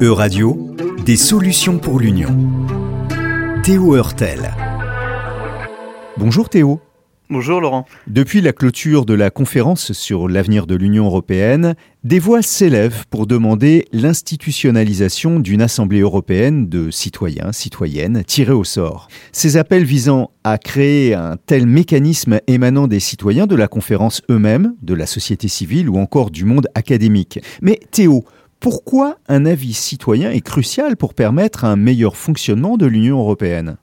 E-Radio, des solutions pour l'Union. Théo Hurtel. Bonjour Théo. Bonjour Laurent. Depuis la clôture de la conférence sur l'avenir de l'Union européenne, des voix s'élèvent pour demander l'institutionnalisation d'une Assemblée européenne de citoyens, citoyennes tirés au sort. Ces appels visant à créer un tel mécanisme émanant des citoyens de la conférence eux-mêmes, de la société civile ou encore du monde académique. Mais Théo, pourquoi un avis citoyen est crucial pour permettre un meilleur fonctionnement de l'Union européenne?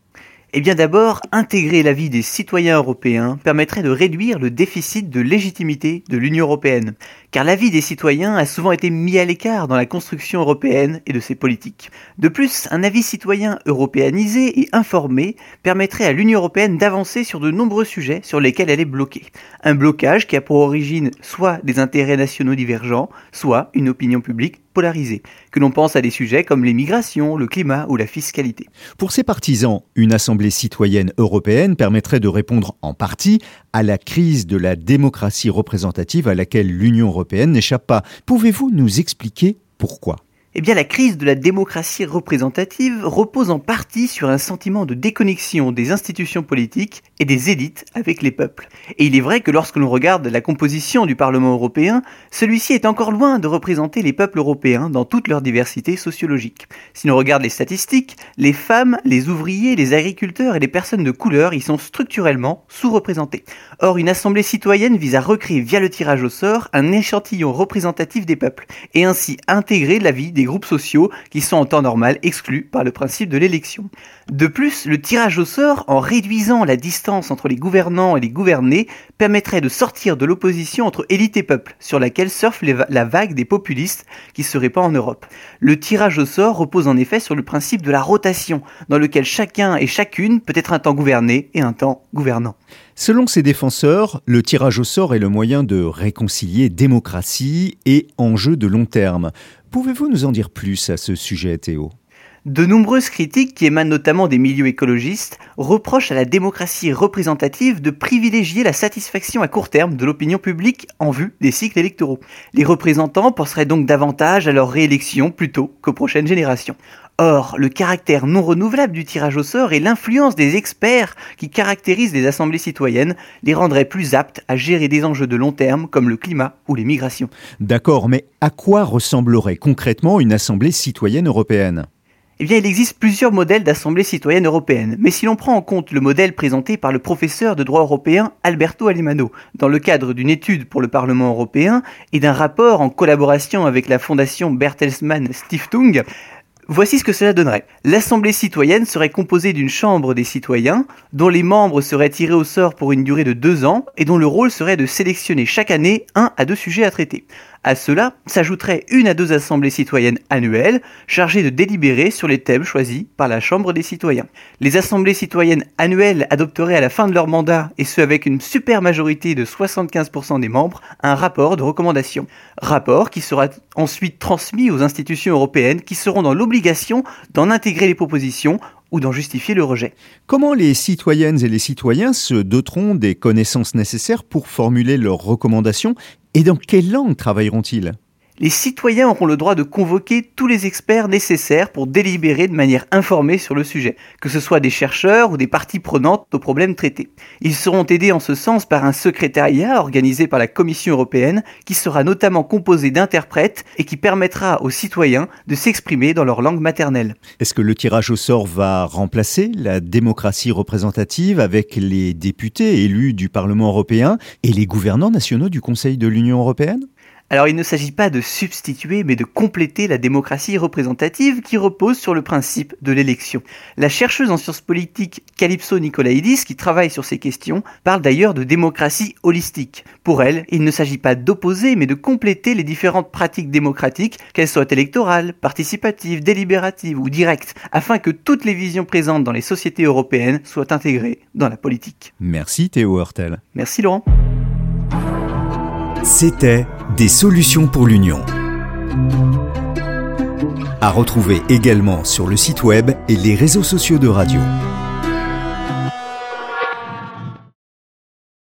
Eh bien d'abord, intégrer l'avis des citoyens européens permettrait de réduire le déficit de légitimité de l'Union européenne, car l'avis des citoyens a souvent été mis à l'écart dans la construction européenne et de ses politiques. De plus, un avis citoyen européanisé et informé permettrait à l'Union européenne d'avancer sur de nombreux sujets sur lesquels elle est bloquée. Un blocage qui a pour origine soit des intérêts nationaux divergents, soit une opinion publique polarisée, que l'on pense à des sujets comme les migrations, le climat ou la fiscalité. Pour ces partisans, une assemblée citoyenne européenne permettrait de répondre en partie à la crise de la démocratie représentative à laquelle l'Union européenne n'échappe pas. Pouvez-vous nous expliquer pourquoi? Eh bien, la crise de la démocratie représentative repose en partie sur un sentiment de déconnexion des institutions politiques et des élites avec les peuples. Et il est vrai que lorsque l'on regarde la composition du Parlement européen, celui-ci est encore loin de représenter les peuples européens dans toute leur diversité sociologique. Si l'on regarde les statistiques, les femmes, les ouvriers, les agriculteurs et les personnes de couleur y sont structurellement sous-représentés. Or, une assemblée citoyenne vise à recréer via le tirage au sort un échantillon représentatif des peuples, et ainsi intégrer la vie des groupes sociaux qui sont en temps normal exclus par le principe de l'élection. De plus, le tirage au sort, en réduisant la distance entre les gouvernants et les gouvernés, permettrait de sortir de l'opposition entre élite et peuple, sur laquelle surfe la vague des populistes qui se répand en Europe. Le tirage au sort repose en effet sur le principe de la rotation, dans lequel chacun et chacune peut être un temps gouverné et un temps gouvernant. Selon ses défenseurs, le tirage au sort est le moyen de réconcilier démocratie et enjeux de long terme. Pouvez-vous nous en dire plus à ce sujet, Théo? De nombreuses critiques, qui émanent notamment des milieux écologistes, reprochent à la démocratie représentative de privilégier la satisfaction à court terme de l'opinion publique en vue des cycles électoraux. Les représentants penseraient donc davantage à leur réélection plutôt qu'aux prochaines générations. Or, le caractère non renouvelable du tirage au sort et l'influence des experts qui caractérisent les assemblées citoyennes les rendraient plus aptes à gérer des enjeux de long terme comme le climat ou les migrations. D'accord, mais à quoi ressemblerait concrètement une assemblée citoyenne européenne? Eh bien, il existe plusieurs modèles d'assemblée citoyenne européenne, mais si l'on prend en compte le modèle présenté par le professeur de droit européen Alberto Alemano dans le cadre d'une étude pour le Parlement européen et d'un rapport en collaboration avec la fondation Bertelsmann Stiftung, Voici ce que cela donnerait. L'Assemblée citoyenne serait composée d'une chambre des citoyens, dont les membres seraient tirés au sort pour une durée de deux ans, et dont le rôle serait de sélectionner chaque année un à deux sujets à traiter. À cela s'ajouterait une à deux assemblées citoyennes annuelles chargées de délibérer sur les thèmes choisis par la Chambre des citoyens. Les assemblées citoyennes annuelles adopteraient à la fin de leur mandat, et ce avec une super majorité de 75% des membres, un rapport de recommandation. Rapport qui sera ensuite transmis aux institutions européennes qui seront dans l'obligation d'en intégrer les propositions ou d'en justifier le rejet. Comment les citoyennes et les citoyens se doteront des connaissances nécessaires pour formuler leurs recommandations et dans quelle langue travailleront-ils? Les citoyens auront le droit de convoquer tous les experts nécessaires pour délibérer de manière informée sur le sujet, que ce soit des chercheurs ou des parties prenantes aux problèmes traités. Ils seront aidés en ce sens par un secrétariat organisé par la Commission européenne qui sera notamment composé d'interprètes et qui permettra aux citoyens de s'exprimer dans leur langue maternelle. Est-ce que le tirage au sort va remplacer la démocratie représentative avec les députés élus du Parlement européen et les gouvernants nationaux du Conseil de l'Union européenne? Alors il ne s'agit pas de substituer mais de compléter la démocratie représentative qui repose sur le principe de l'élection. La chercheuse en sciences politiques Calypso Nicolaïdis, qui travaille sur ces questions, parle d'ailleurs de démocratie holistique. Pour elle, il ne s'agit pas d'opposer mais de compléter les différentes pratiques démocratiques, qu'elles soient électorales, participatives, délibératives ou directes, afin que toutes les visions présentes dans les sociétés européennes soient intégrées dans la politique. Merci Théo Hurtel. Merci Laurent. C'était Des solutions pour l'Union. À retrouver également sur le site web et les réseaux sociaux de radio.